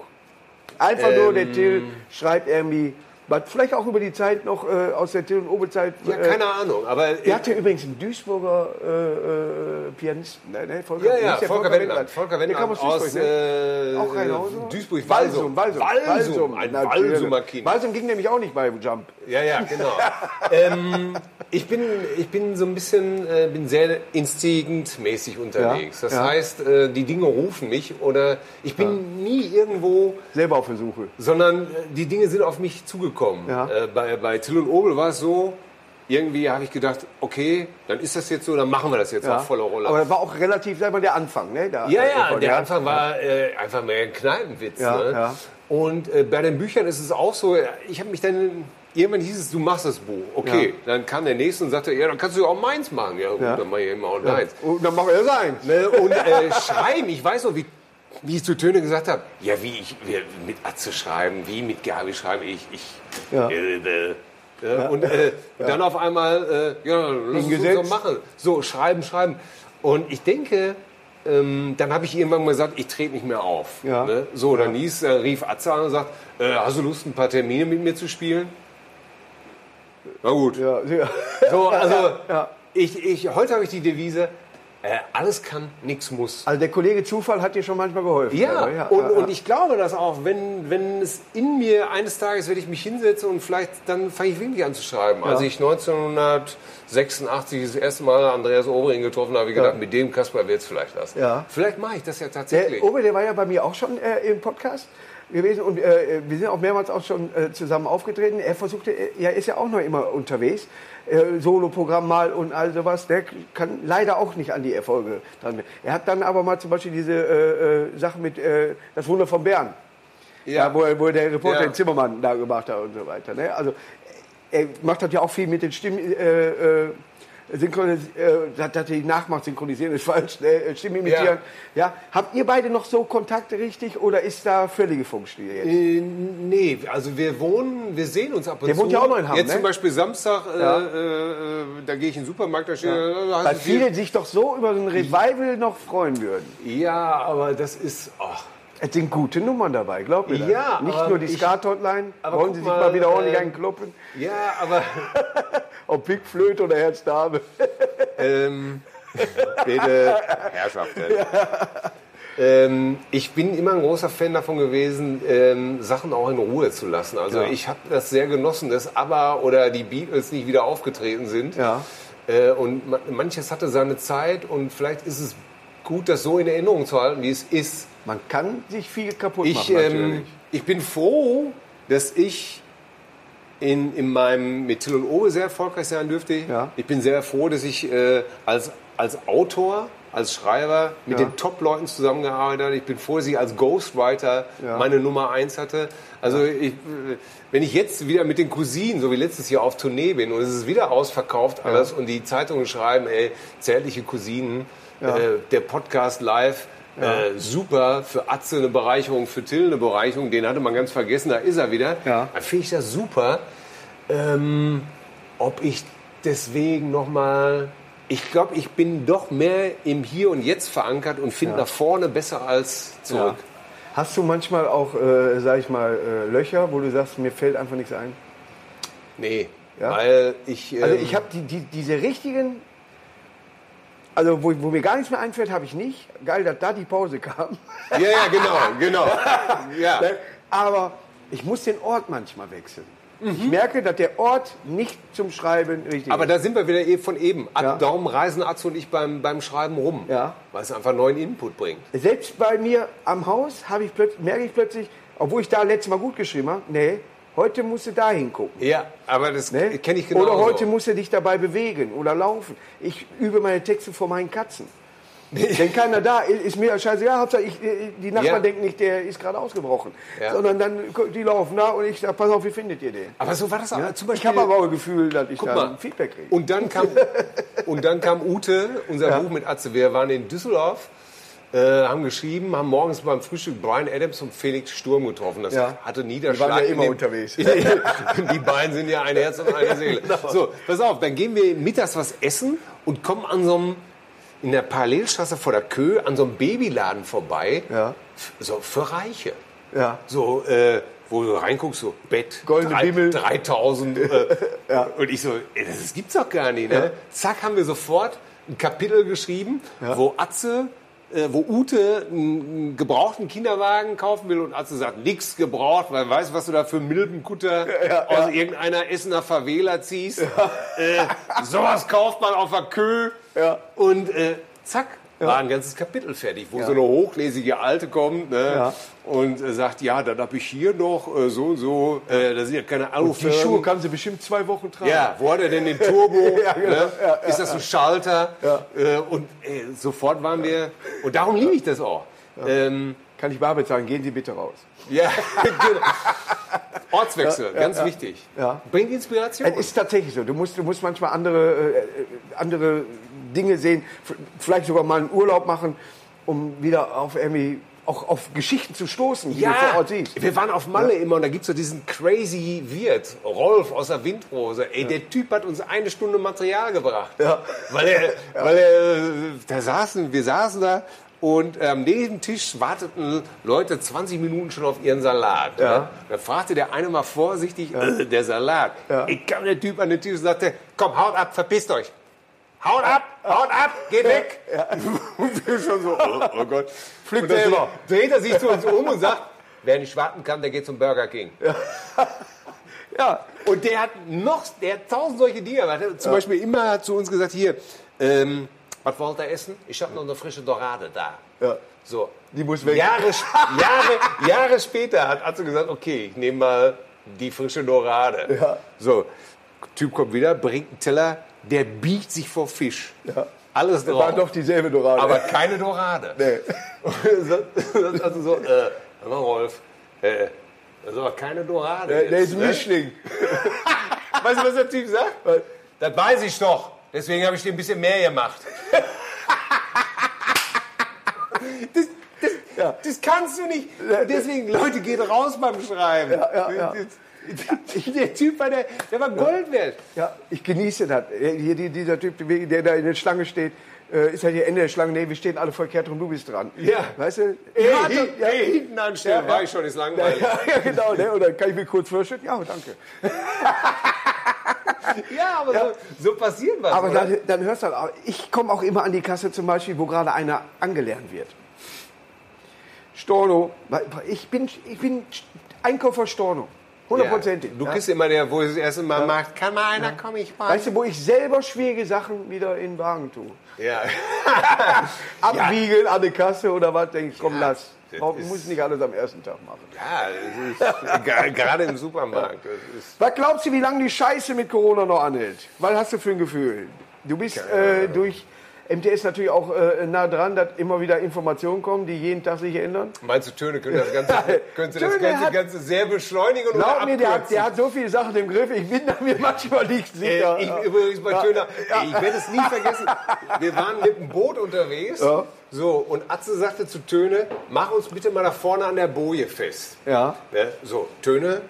A: Einfach nur,
B: Ähm.
A: der Till schreibt irgendwie, was vielleicht auch über die Zeit noch äh, aus der Till- und Obe-Zeit.
B: Ja,
A: äh,
B: keine Ahnung, aber
A: Der hatte übrigens einen Duisburger äh, äh, Pianisten. Ne, ne, Volker,
B: Ja, ja,
A: der?
B: Volker Wendland. Volker Wendland
A: aus
B: aus
A: Duisburg, ne?
B: äh,
A: Auch Rheinhausen?
B: Duisburg,
A: Walsum,
B: Walsum.
A: Walsum.
B: Ein
A: natürlich.
B: Walsumer Kind.
A: Walsum ging nämlich auch nicht bei Jump.
B: Ja, ja, genau. ähm, ich, bin, ich bin so ein bisschen, äh, bin sehr instinktmäßig unterwegs.
A: Ja,
B: Das
A: ja.
B: heißt, äh, die Dinge rufen mich oder ich bin nie irgendwo,
A: Selber auf Versuche.
B: sondern äh, die Dinge sind auf mich zugekommen.
A: Ja.
B: Äh, bei, bei Till und Obel war es so, irgendwie habe ich gedacht, okay, dann ist das jetzt so, dann machen wir das jetzt
A: Ja.
B: auch voller Rolle.
A: Aber das war auch relativ, sag mal, der Anfang. Ne? Da,
B: Ja, ja,
A: von
B: der Anfang war äh, einfach mehr ein Kneipenwitz.
A: Ja,
B: ne?
A: ja.
B: Und äh, bei den Büchern ist es auch so, ich habe mich dann, irgendwann hieß es, du machst das Buch. Okay, dann kam der Nächste und sagte, ja, dann kannst du auch meins machen. Ja gut, dann mache ich immer auch deins.
A: Und dann mach er sein.
B: Ne? Und äh, schreiben, ich weiß noch, wie, wie ich zu Töne gesagt habe, ja, wie ich wie, mit Atze schreiben, wie mit Gabi schreiben, ich, ich,
A: Ja.
B: äh, äh, ja, und, äh, und dann auf einmal, äh, ja, lass uns so machen. So, schreiben, schreiben. Und ich denke, ähm, dann habe ich irgendwann mal gesagt, ich trete nicht mehr auf.
A: Ja.
B: Ne? So, dann hieß, äh, rief Atze an und sagt, äh, hast du Lust, ein paar Termine mit mir zu spielen? Na gut.
A: Ja, ja.
B: So, also,
A: ja.
B: ich, ich, heute habe ich die Devise, äh, alles kann, nichts muss.
A: Also der Kollege Zufall hat dir schon manchmal geholfen.
B: Ja, und,
A: ja,
B: und ich glaube das auch, wenn, wenn es in mir eines Tages werde ich mich hinsetzen und vielleicht dann fange ich wirklich an zu schreiben. Als ich 1986 das erste Mal Andreas Obering getroffen habe, habe ich gedacht, mit dem Kasper wird es vielleicht was.
A: Ja.
B: Vielleicht mache ich das ja tatsächlich.
A: Der Obe, der war ja bei mir auch schon äh, im Podcast gewesen und äh, wir sind auch mehrmals auch schon äh, zusammen aufgetreten. Er versuchte, äh, ja, ist ja auch noch immer unterwegs, äh, Soloprogramm mal und all sowas. Der kann leider auch nicht an die Erfolge dran. Er hat dann aber mal zum Beispiel diese äh, äh, Sache mit äh, das Wunder von Bern, ja. wo, er- wo der Reporter
B: Ja.
A: den Zimmermann da gemacht hat und so weiter. Ne? Also er macht das ja auch viel mit den Stimmen. Äh, äh, äh, die Nachmacht synchronisieren ist falsch, ne? Äh, Stimmen imitieren. Ja. Habt ihr beide noch so Kontakte richtig oder ist da völlige Funkstille jetzt?
B: Äh, nee, also wir wohnen, wir sehen uns ab und
A: Der
B: zu.
A: wohnt ja auch noch in Hamm,
B: Jetzt
A: ne?
B: zum Beispiel Samstag, äh,
A: Ja.
B: äh, da gehe ich in den Supermarkt, da steht, äh, hast
A: Weil viele sich doch so über so ein Revival noch freuen würden.
B: Ja, aber das ist, ach,
A: Es sind gute Nummern dabei, glaub mir das.
B: Ja,
A: Nicht nur die Skat-Hotline, wollen Sie sich
B: mal,
A: mal wieder ordentlich
B: äh,
A: einkloppen?
B: ja, aber
A: Ob Pickflöte oder Herzdame.
B: Ähm, bitte, Herrschaften. Ähm, ich bin immer ein großer Fan davon gewesen, ähm, Sachen auch in Ruhe zu lassen. Also
A: Ja.
B: ich habe das sehr genossen, dass ABBA oder die Beatles nicht wieder aufgetreten sind.
A: Ja.
B: Äh, und ma- manches hatte seine Zeit und vielleicht ist es gut, das so in Erinnerung zu halten, wie es ist.
A: Man kann sich viel kaputt
B: Ich,
A: machen,
B: ähm, ich bin froh, dass ich in, in meinem mit Till und Owe sehr erfolgreich sein dürfte.
A: Ja.
B: Ich bin sehr froh, dass ich äh, als, als Autor, als Schreiber mit
A: Ja.
B: den Top-Leuten zusammengearbeitet habe. Ich bin froh, dass ich als Ghostwriter
A: Ja.
B: meine Nummer eins hatte. Also ich, wenn ich jetzt wieder mit den Cousinen, so wie letztes Jahr auf Tournee bin und es ist wieder ausverkauft alles und die Zeitungen schreiben, ey, zärtliche Cousinen, äh, der Podcast live, äh, super, für Atze eine Bereicherung, für Till eine Bereicherung, den hatte man ganz vergessen, da ist er wieder.
A: Ja.
B: Dann finde ich das super. Ähm, ob ich deswegen nochmal Ich glaube, ich bin doch mehr im Hier und Jetzt verankert und finde nach vorne besser als zurück.
A: Hast du manchmal auch, äh, sag ich mal, äh, Löcher, wo du sagst, mir fällt einfach nichts ein?
B: Nee,
A: Ja?
B: weil ich.
A: Also
B: ähm,
A: ich habe die, die, diese richtigen, also wo, wo mir gar nichts mehr einfällt, habe ich nicht. Geil, dass da die Pause kam.
B: Ja, ja, genau, genau. Ja.
A: Aber ich muss den Ort manchmal wechseln. Ich merke, dass der Ort nicht zum Schreiben richtig
B: Aber
A: ist.
B: da sind wir wieder eh von eben.
A: Ja.
B: Darum reisen Atze und ich beim, beim Schreiben rum.
A: Ja.
B: Weil es einfach neuen Input bringt.
A: Selbst bei mir am Haus habe ich merke ich plötzlich, obwohl ich da letztes Mal gut geschrieben habe, nee, heute musst du da hingucken.
B: Ja, aber das
A: Ne?
B: kenne ich genau.
A: Oder heute musst du dich dabei bewegen oder laufen. Ich übe meine Texte vor meinen Katzen. Wenn keiner da ist, ist mir scheißegal. Hauptsache, ich, äh, die Nachbarn
B: Ja.
A: denken nicht, der ist gerade ausgebrochen.
B: Ja.
A: Sondern dann, die laufen da und ich sage, pass auf, wie findet ihr den?
B: Aber so war das auch.
A: Ja?
B: Zum
A: Ich
B: Beispiel,
A: habe aber auch ein Gefühl, dass ich
B: Guck
A: da
B: mal.
A: Feedback kriege.
B: Und dann kam, und dann kam Ute, unser Buch mit Atze. Wir waren in Düsseldorf, äh, haben geschrieben, haben morgens beim Frühstück Brian Adams und Felix Sturm getroffen. Das
A: Ja.
B: hatte Niederschlag.
A: Die waren ja immer
B: dem-
A: unterwegs.
B: Die beiden sind ja ein Herz und eine Seele. So, pass auf, dann gehen wir mittags was essen und kommen an so einem, in der Parallelstraße vor der Kö, an so einem Babyladen vorbei.
A: Ja.
B: So, für Reiche.
A: Ja.
B: So, äh, wo du reinguckst, so Bett,
A: Goldene Bimmel.
B: 3000. Äh, Und ich so, ey, das gibt's doch gar nicht. Ne? Zack, haben wir sofort ein Kapitel geschrieben, wo Atze, wo Ute einen, gebrauchten Kinderwagen kaufen will und Atze sagt, nix gebraucht, weil weißt du, was du da für Milbenkutter aus irgendeiner Essener Favela ziehst. Äh, sowas kauft man auf der Kö.
A: Ja.
B: Und äh, zack, war ein ganzes Kapitel fertig, wo so eine hochlesige Alte kommt ne,
A: Ja.
B: und äh, sagt, ja, dann habe ich hier noch äh, so und so, äh, da sind ja keine
A: Die
B: Alufirmen.
A: Schuhe kann sie bestimmt zwei Wochen tragen.
B: Ja, wo hat er denn den Turbo?
A: Ja, genau.
B: ne?
A: Ja,
B: Ist das ein Schalter? Äh, und sofort waren wir, und darum liebe ich das auch. Ähm,
A: Kann ich Barbet sagen, gehen Sie bitte raus.
B: ja, genau. Ortswechsel, ganz wichtig.
A: Ja.
B: Bringt Inspiration.
A: Es ist tatsächlich so. Du musst, du musst manchmal andere, äh, äh, andere Dinge sehen, vielleicht sogar mal einen Urlaub machen, um wieder auf irgendwie auch auf Geschichten zu stoßen, die du vor Ort siehst.
B: wir waren auf Malle immer und da gibt es so diesen crazy Wirt, Rolf aus der Windrose. Ey, der Typ hat uns eine Stunde Material gebracht.
A: Ja.
B: Weil er, weil er, da saßen, wir saßen da und ähm, neben dem Tisch warteten Leute 20 Minuten schon auf ihren Salat.
A: Ja.
B: Ne? Da fragte der eine mal vorsichtig, äh, der Salat.
A: Ja.
B: Ich kam der Typ an den Tisch und sagte, komm, haut ab, verpisst euch. Haut ab, haut ab, geht weg. Und wir schon so, oh, oh Gott. Dann
A: selber.
B: dreht er sich zu uns um und sagt, wer nicht warten kann, der geht zum Burger King.
A: Ja,
B: Und der hat noch, der hat tausend solche Dinge. Zum Beispiel immer zu uns gesagt, hier, ähm, was wollt ihr essen? Ich habe noch eine frische Dorade da.
A: Ja.
B: So.
A: Die muss weg.
B: Jahre, Jahre, Jahre später hat Atze gesagt, okay, ich nehme mal die frische Dorade.
A: Ja.
B: So, Typ kommt wieder, bringt einen Teller, der biegt sich vor Fisch.
A: Ja.
B: Alles drauf.
A: war doch dieselbe Dorade.
B: aber keine Dorade.
A: Nee.
B: Also so, äh, Rolf, äh, das ist aber keine Dorade.
A: der, der
B: jetzt,
A: ist ein
B: ne?
A: Mischling.
B: Weißt du, was der Typ sagt? Das weiß ich doch. Deswegen habe ich dir ein bisschen mehr gemacht. Das, das,
A: Ja.
B: das kannst du nicht. Deswegen, Leute, geht raus beim Schreiben.
A: ja, ja.
B: Der Typ war, der, der war Gold wert.
A: Ja, ich genieße das. Hier, die- dieser Typ, der da in der Schlange steht, äh, ist halt hier Ende der Schlange. Nee, wir stehen alle verkehrt rum, du bist dran.
B: Ja.
A: Weißt du?
B: Ey,
A: Ja,
B: hin,
A: ja,
B: ey, hinten anstellen,
A: Ja,
B: war
A: ja.
B: ich schon, ist langweilig.
A: ja, ja, genau. Ne? Oder kann ich mir kurz vorstellen? Ja, danke.
B: Ja, aber So, so passiert was.
A: Aber dann, dann hörst du halt, auch- ich komme auch immer an die Kasse zum Beispiel, wo gerade einer angelernt wird. Storno, ich bin, ich bin Einkäufer Storno. Hundertprozentig.
B: Du
A: ja.
B: bist immer der, wo es das erste Mal macht, kann mal einer, komm ich mal.
A: Weißt du, wo ich selber schwierige Sachen wieder in den Wagen tue.
B: Ja.
A: Abwiegeln an der Kasse oder was, denke ich, komm, lass.
B: Ist-
A: muss nicht alles am ersten Tag machen.
B: Ja, gerade im Supermarkt.
A: Was glaubst du, wie lange die Scheiße mit Corona noch anhält? Was hast du für ein Gefühl? Du bist äh, durch MTS natürlich auch äh, nah dran, dass immer wieder Informationen kommen, die jeden Tag sich ändern.
B: meinst du, Töne könnte das Ganze, könnte das Ganze,
A: hat-
B: Ganze sehr beschleunigen oder
A: Glaub mir, der hat, der hat so viele Sachen im Griff, ich bin da mir manchmal nicht sicher.
B: Äh, ich, übrigens bei Töner, ey, ich werde es nie vergessen. Wir waren mit dem Boot unterwegs.
A: Ja.
B: So, und Atze sagte zu Töne, mach uns bitte mal da vorne an der Boje fest.
A: ja.
B: Ne? So, Töne,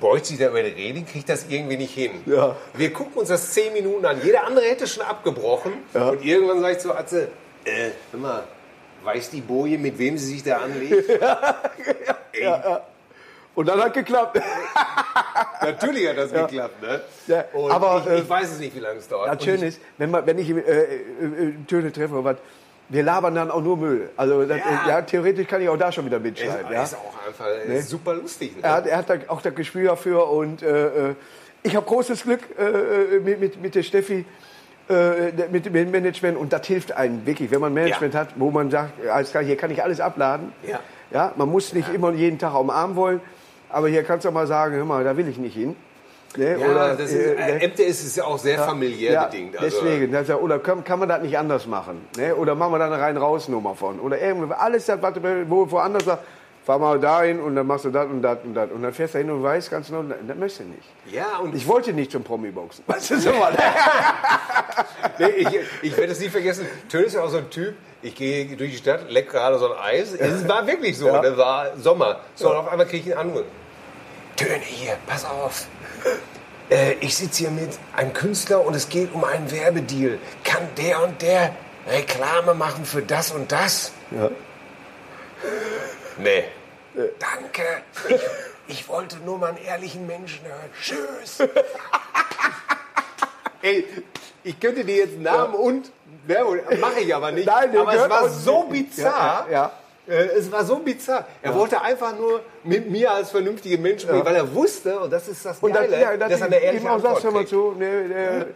B: beugt sich da über die Reling, kriegt das irgendwie nicht hin.
A: Ja.
B: Wir gucken uns das zehn Minuten an. Jeder andere hätte schon abgebrochen.
A: Ja.
B: Und irgendwann sage ich zu Atze, äh, hör mal, weiß die Boje, mit wem sie sich da anlegt? Ey,
A: Und dann hat geklappt.
B: Natürlich hat das geklappt, ne?
A: Ja,
B: Und
A: aber,
B: ich, ich
A: äh,
B: weiß es nicht, wie lange es dauert.
A: Schöne
B: ich,
A: wenn, man, wenn ich äh, äh, äh, Töne treffe, oder was, wir labern dann auch nur Müll. Also das,
B: Ja.
A: ja, theoretisch kann ich auch da schon wieder mitschreiben. Ja?
B: ist auch einfach äh, super lustig. Ne?
A: Er, hat, er hat da auch das Gespür dafür und äh, äh, ich habe großes Glück äh, äh, mit, mit, mit der Steffi, äh, mit dem Management und das hilft einem wirklich, wenn man Management
B: Ja.
A: hat, wo man sagt, alles klar, hier kann ich alles abladen.
B: Ja.
A: Ja, man muss nicht immer jeden Tag umarmen wollen, aber hier kannst du auch mal sagen, hör mal, da will ich nicht hin. Ne?
B: Ja, das ist,
A: äh,
B: äh,
A: ne?
B: MTS ist ja auch sehr familiär
A: Ja,
B: bedingt. Also,
A: deswegen. Das ist ja, oder kann, kann man das nicht anders machen? Ne? Oder machen wir da eine rein-raus-Nummer von? Oder irgendwie, alles das, was du wo, woanders sagt, fahr mal dahin und dann machst du das und das und das. Und dann fährst du hin und weißt ganz genau, das möchte ich nicht.
B: Ja, und
A: Ich wollte nicht zum Promi-Boxen. Weißt du, so was?
B: nee, ich, ich werde es nie vergessen. Töne ist ja auch so ein Typ. Ich gehe durch die Stadt, leck gerade so ein Eis. Es war wirklich so.
A: Ja.
B: Das war Sommer. So, und auf einmal kriege ich einen Anruf. Töne hier, pass auf. Äh, ich sitze hier mit einem Künstler und es geht um einen Werbedeal. Kann der und der Reklame machen für das und das?
A: Ja.
B: Nee. Danke. Ich, ich wollte nur mal einen ehrlichen Menschen hören. Tschüss. Ey, ich könnte dir jetzt Namen und Werbung, mache ich aber nicht.
A: Nein,
B: aber es war so bizarr.
A: Ja, ja.
B: Äh, Es war so bizarr. Er wollte einfach nur mit mir als vernünftige Mensch sprechen, weil er wusste, und das ist das
A: Und
B: Geile,
A: das, ja, das
B: dass er eine ehrliche
A: auch sagst, hör
B: Antwort
A: mal
B: kriegt.
A: zu, ne, der,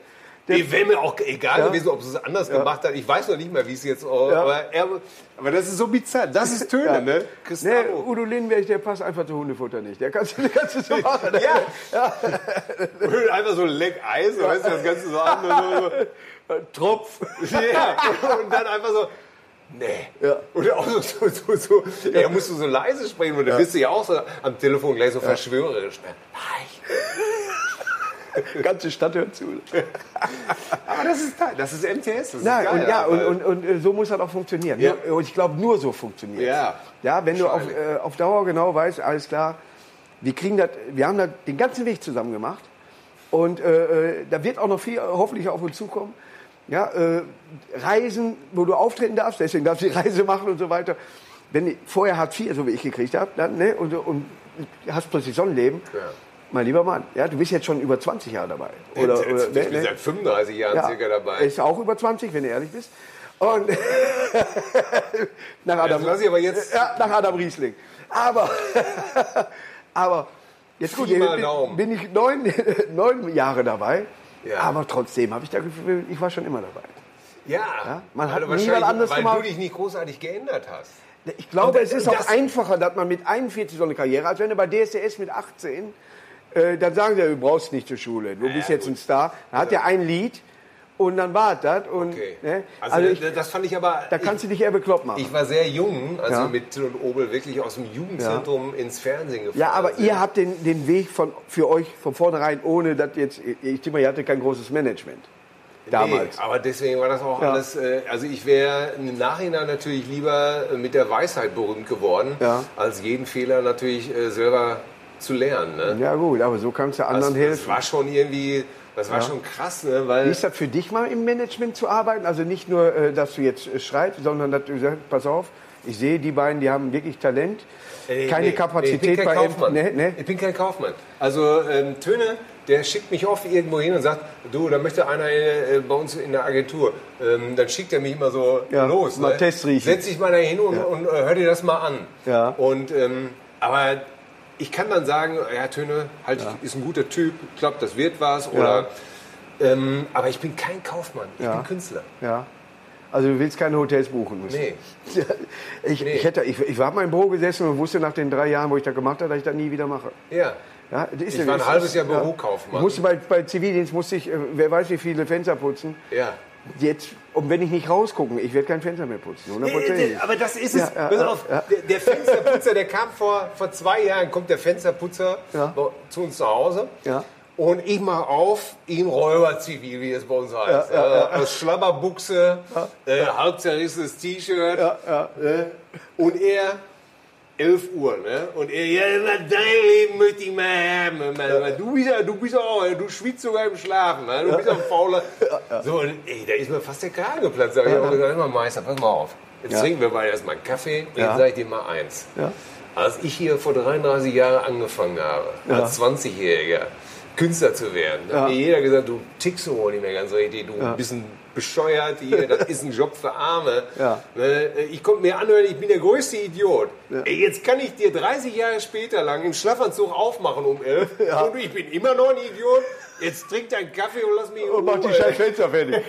A: der,
B: Mir wäre mir auch egal
A: Ja.
B: gewesen, ob es es anders gemacht hat. Ich weiß noch nicht mehr, wie es jetzt. Oh,
A: Ja.
B: aber, er, aber das ist so bizarr. Das ist Töne,
A: Ja.
B: ne?
A: Ne,
B: Gustavo.
A: Udo Lindenberg, der passt einfach zu Hundefutter nicht. Der kannst du kannst so machen.
B: Ja. Und einfach so leck Eis, weißt du, das Ganze so an. Und so,
A: Tropf.
B: so. Ja. Und dann einfach so, nee.
A: Ja.
B: Und auch so, so, so, so er musste so leise sprechen, und dann bist du ja auch so am Telefon gleich so verschwörerisch. Ne? Nein.
A: Ganze Stadt hört zu.
B: Aber das ist geil, das ist MTS. Das ist
A: Nein,
B: geil,
A: und, ja, und, und, und äh, so muss das auch funktionieren.
B: Ja.
A: Und ich glaube, nur so funktioniert
B: Ja.
A: Ja, wenn du auf, äh, auf Dauer genau weißt, alles klar, wir kriegen das, wir haben das den ganzen Weg zusammen gemacht. Und äh, äh, da wird auch noch viel hoffentlich auf uns zukommen. Ja, äh, Reisen, wo du auftreten darfst, deswegen darfst du die Reise machen und so weiter. Wenn du vorher Hartz IV, so wie ich gekriegt habe, dann, ne, und, und hast plötzlich Sonnenleben,
B: Ja.
A: mein lieber Mann, ja, du bist jetzt schon über 20 Jahre dabei. Oder,
B: Jetzt-
A: oder,
B: ich
A: ne,
B: bin
A: ne?
B: seit 35 Jahren
A: Ja,
B: circa dabei.
A: Ist auch über 20, wenn du ehrlich bist. Und nach Adam,
B: ich jetzt-
A: ja, nach Adam Riesling. Aber, aber jetzt gut, bin, bin ich neun, neun Jahre dabei.
B: Ja.
A: Aber trotzdem habe ich das Gefühl, ich war schon immer dabei.
B: Ja,
A: man hat
B: weil,
A: nie was anderes
B: weil
A: gemacht.
B: du dich nicht großartig geändert hast.
A: Ich glaube,
B: Und
A: es ist
B: das-
A: auch einfacher, dass man mit 41 so eine Karriere, als wenn du bei DSDS mit 18, äh, dann sagen sie, du brauchst nicht zur Schule, du bist jetzt ein Star. Dann hat er ein Lied und dann war das. Und,
B: Okay.
A: ne?
B: Also,
A: Also, ich,
B: das fand ich aber.
A: da kannst du dich eher bekloppt machen.
B: ich, ich war sehr jung, also
A: Ja.
B: mit Till und Obel wirklich aus dem Jugendzentrum ins Fernsehen gefahren.
A: Ja, aber
B: sind.
A: ihr habt den, den Weg von, für euch von vornherein, ohne dass jetzt, ich denke mal, ihr hattet kein großes Management. Damals.
B: Nee, aber deswegen war das auch
A: Ja.
B: alles. Äh, also ich wäre im Nachhinein natürlich lieber mit der Weisheit berühmt geworden,
A: Ja.
B: als jeden Fehler natürlich äh, selber zu lernen. Ne?
A: Ja gut, aber so kannst du
B: das,
A: anderen
B: das
A: helfen.
B: war schon irgendwie, das war schon krass, ne?
A: Wie
B: weil
A: ist das für dich mal im Management zu arbeiten? Also nicht nur, äh, dass du jetzt äh, schreibst, sondern dass du sagst, pass auf, ich sehe die beiden, die haben wirklich Talent,
B: Äh,
A: keine
B: nee, nee,
A: Kapazität
B: ich bin kein Kaufmann.
A: Nee, nee.
B: Ich bin kein Kaufmann. Also ähm, Töne, der schickt mich oft irgendwo hin und sagt, du, da möchte einer äh, bei uns in der Agentur. Ähm, dann schickt er mich immer so
A: Ja,
B: los.
A: mal
B: ne?
A: Test riechen.
B: Setz dich mal da hin und, und äh, hör dir das mal an.
A: Ja.
B: Und, ähm, aber ich kann dann sagen, ja, Töne halt, ist ein guter Typ, ich glaube, das wird was. Oder, ähm, aber ich bin kein Kaufmann, ich
A: Ja.
B: bin Künstler.
A: Ja. Also du willst keine Hotels buchen müssen.
B: Nee.
A: Ich,
B: Nee.
A: ich, hätte, ich, ich war mal im Büro gesessen und wusste nach den drei Jahren, wo ich das gemacht habe, dass ich das nie wieder mache.
B: Ja.
A: Ja, das ist
B: Ich
A: ja-
B: war ein halbes Jahr
A: ja.
B: Bürokaufmann.
A: Musste bei, bei Zivildienst musste ich, äh, wer weiß wie viele Fenster putzen.
B: Ja.
A: Jetzt, und wenn ich nicht rausgucken, ich werde kein Fenster mehr putzen. 100%
B: Nee, aber das ist es.
A: Ja, ja,
B: auf,
A: ja.
B: Der, Fensterputzer, der kam vor, vor zwei Jahren, kommt der Fensterputzer zu uns zu Hause. Und ich mache auf, ihm Räuberzivil, wie es bei uns heißt. Äh, aus Schlabberbuchse, äh, halb zerrissenes T-Shirt. Äh, und er, 11 Uhr, ne? Und er, ja, dein Leben möchte ich mal haben. Man, Du bist ja, du bist auch, du schwitzt sogar im Schlafen, ne? Du bist auch ein fauler. So, und ey, da ist mir fast der Kragen geplatzt. Da hab ich auch gesagt, immer Meister, pass mal auf. Jetzt trinken wir beide erstmal einen Kaffee und jetzt sage ich dir mal eins. Als ich hier vor 33 Jahren angefangen habe, als 20-Jähriger, Künstler zu werden, hat mir jeder gesagt, du tickst so wohl nicht mehr ganz richtig, du bist ein bescheuert hier, das ist ein Job für Arme.
A: Ja.
B: Ne, Ich konnte mir anhören, ich bin der größte Idiot. Ey, jetzt kann ich dir 30 Jahre später lang im Schlafanzug aufmachen um 11 und ich bin immer noch ein Idiot. Jetzt trink deinen Kaffee und lass mich in
A: Und mach die
B: Ruhe.
A: scheiß Fenster fertig.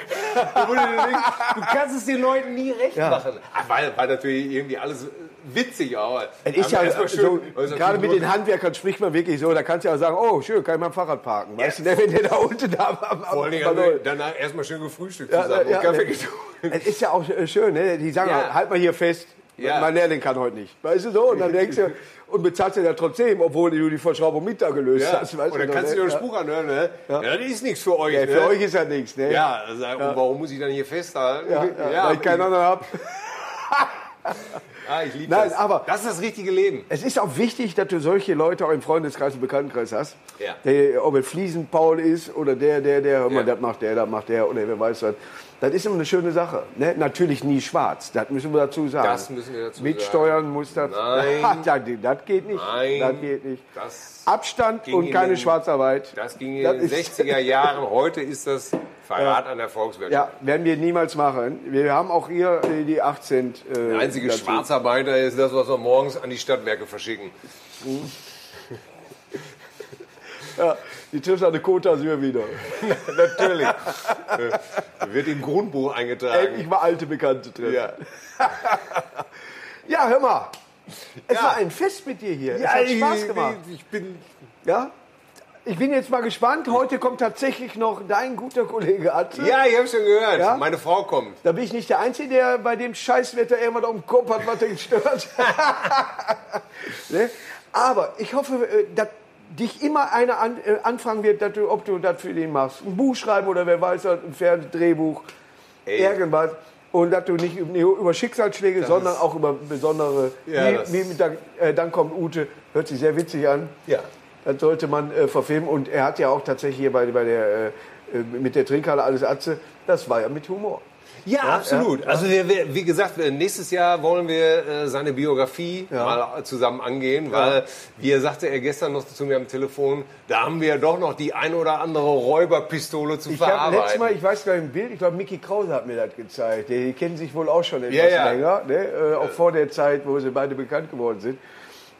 B: Du kannst es den Leuten nie recht
A: Ja.
B: machen. Ah, War, war natürlich irgendwie alles witzig, aber
A: Es ist ja
B: erstmal
A: so,
B: also
A: gerade mit den. Handwerkern spricht man wirklich so, da kannst du ja auch sagen, oh schön, kann ich mein Fahrrad parken. Weißt du, der, wenn der da unten da am,
B: Vor Dingen haben wir danach erstmal schön gefrühstückt
A: Ja,
B: zusammen
A: ja,
B: und Kaffee
A: ja.
B: getrunken.
A: Es ist ja auch schön, ne? die sagen,
B: Ja.
A: halt mal hier fest,
B: Ja.
A: mein Lehrling kann heute nicht. Weißt du so? Und dann denkst du, und bezahlst du ja trotzdem, obwohl du die Verschraubung mit da gelöst
B: Ja.
A: hast. Weißt
B: dann
A: du,
B: kannst du
A: ne?
B: dir den Spruch anhören, ne? Ja. das ist nichts für euch.
A: Ja,
B: ne?
A: für euch ist ja nichts. Ne?
B: Ja, also, und warum muss ich dann hier festhalten?
A: Ja, ja, weil ich keinen anderen habe.
B: Ah, ich liebe
A: Nein,
B: das.
A: aber-
B: das ist das richtige Leben.
A: Es ist auch wichtig, dass du solche Leute auch im Freundeskreis und Bekanntenkreis hast.
B: Ja.
A: Der, ob es Fliesen Paul ist oder der, der, der,
B: Ja.
A: das macht der, das macht der oder wer weiß was. Das ist immer eine schöne Sache. Ne? Natürlich nie schwarz, das müssen wir dazu sagen.
B: Das müssen wir dazu
A: Mit
B: sagen.
A: Steuern muss das.
B: Nein.
A: das, das geht nicht.
B: Nein.
A: Das geht nicht.
B: Das,
A: Abstand und
B: in
A: keine
B: den-
A: Schwarzarbeit.
B: das ging in den
A: ist-
B: 60er Jahren. Heute ist das Verrat an der Volkswirtschaft.
A: Ja, werden wir niemals machen. Wir haben auch hier äh, die 8 Cent. Äh,
B: Der einzige
A: dazu.
B: Schwarzarbeiter ist das, was wir morgens an die Stadtwerke verschicken.
A: Ja, die eine Côte d'Azur wieder.
B: Natürlich. Wird im Grundbuch eingetragen.
A: Endlich mal alte Bekannte treffen.
B: Ja.
A: Ja, hör mal. Es
B: Ja.
A: war ein Fest mit dir hier. es hat Spaß gemacht.
B: Ich, ich bin
A: Ja? Ich bin jetzt mal gespannt. Heute kommt tatsächlich noch dein guter Kollege Atze.
B: Ja, ich habe schon gehört.
A: Ja?
B: Meine Frau kommt.
A: Da bin ich nicht der Einzige, der bei dem Scheißwetter irgendwas auf dem Kopf hat, was den stört. ne? Aber ich hoffe, äh, dass dich immer einer an, äh, anfragen wird, du, ob du das für den machst. Ein Buch schreiben oder wer weiß, ein Fernsehdrehbuch, irgendwas. Und dass du nicht über Schicksalsschläge, sondern
B: ist-
A: auch über besondere.
B: Ja,
A: wie,
B: das-
A: wie der, äh, dann kommt Ute, hört sich sehr witzig an.
B: Ja.
A: Das sollte man äh, verfilmen. Und er hat ja auch tatsächlich hier bei, bei der, äh, äh, mit der Trinkhalle alles Atze, das war ja mit Humor.
B: Ja, absolut. Also wir, wir, wie gesagt, nächstes Jahr wollen wir äh, seine Biografie
A: Ja.
B: mal zusammen angehen, weil, wie er sagte er gestern noch zu mir am Telefon, da haben wir doch noch die ein oder andere Räuberpistole zu
A: Ich habe
B: verarbeiten.
A: letztes Mal, ich weiß gar nicht im Bild, ich glaube, Mickey Krause hat mir das gezeigt. Die kennen sich wohl auch schon etwas
B: Ja, ja.
A: länger, ne? äh, auch vor der Zeit, wo sie beide bekannt geworden sind.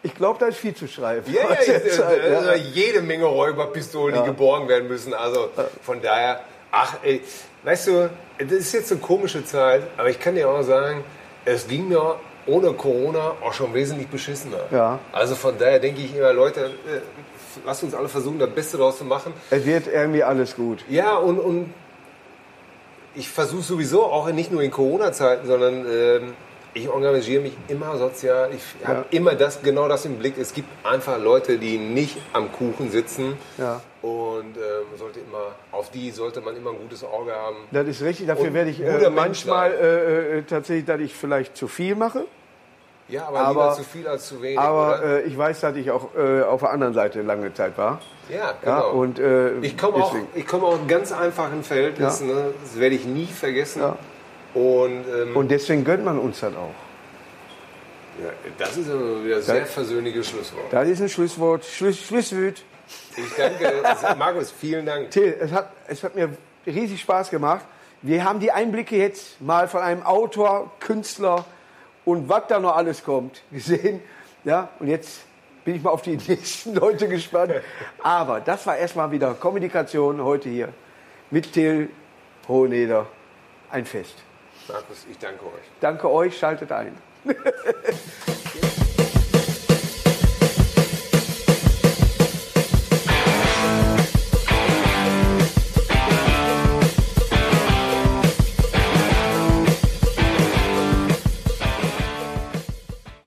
A: Ich glaube, da ist viel zu schreiben.
B: ja, ja, ich,
A: Zeit, ja.
B: also jede Menge Räuberpistolen, die geborgen werden müssen. Also von daher, ach, ey, weißt du, das ist jetzt eine komische Zeit, aber ich kann dir auch sagen, es ging mir ohne Corona auch schon wesentlich beschissener.
A: Ja.
B: Also von daher denke ich immer, Leute, äh, lasst uns alle versuchen, das Beste daraus zu machen.
A: Es wird irgendwie alles gut.
B: Ja, und, und ich versuche sowieso auch nicht nur in Corona-Zeiten, sondern ähm, ich engagiere mich immer sozial. Ich habe
A: Ja.
B: immer das, genau das im Blick. Es gibt einfach Leute, die nicht am Kuchen sitzen.
A: Ja.
B: Und ähm, sollte immer, auf die sollte man immer ein gutes Auge haben.
A: Das ist richtig. Dafür
B: Und
A: werde ich äh, manchmal äh, äh, tatsächlich, dass ich vielleicht zu viel mache.
B: Ja, aber,
A: Aber-
B: lieber zu viel als zu wenig.
A: Aber äh, ich weiß, dass ich auch äh, auf der anderen Seite lange Zeit war.
B: ja, genau.
A: Ja, und, äh,
B: ich komme auch, ich aus einem ganz einfachen Verhältnis.
A: Ja.
B: Ne? Das werde ich nie vergessen. Und, ähm,
A: Und deswegen gönnt man uns das auch.
B: ja, das ist aber wieder ein sehr versöhnliches Schlusswort.
A: Das ist ein Schlusswort. Schluss, Schlusswüt.
B: Ich danke, Markus, vielen Dank.
A: Till, es hat, es hat mir riesig Spaß gemacht. Wir haben die Einblicke jetzt mal von einem Autor, Künstler und was da noch alles kommt gesehen. Ja, und jetzt bin ich mal auf die nächsten Leute gespannt. Aber das war erstmal wieder Kommunikation heute hier mit Till Hoheneder. Ein Fest.
B: Markus, ich danke euch.
A: Danke euch, schaltet ein.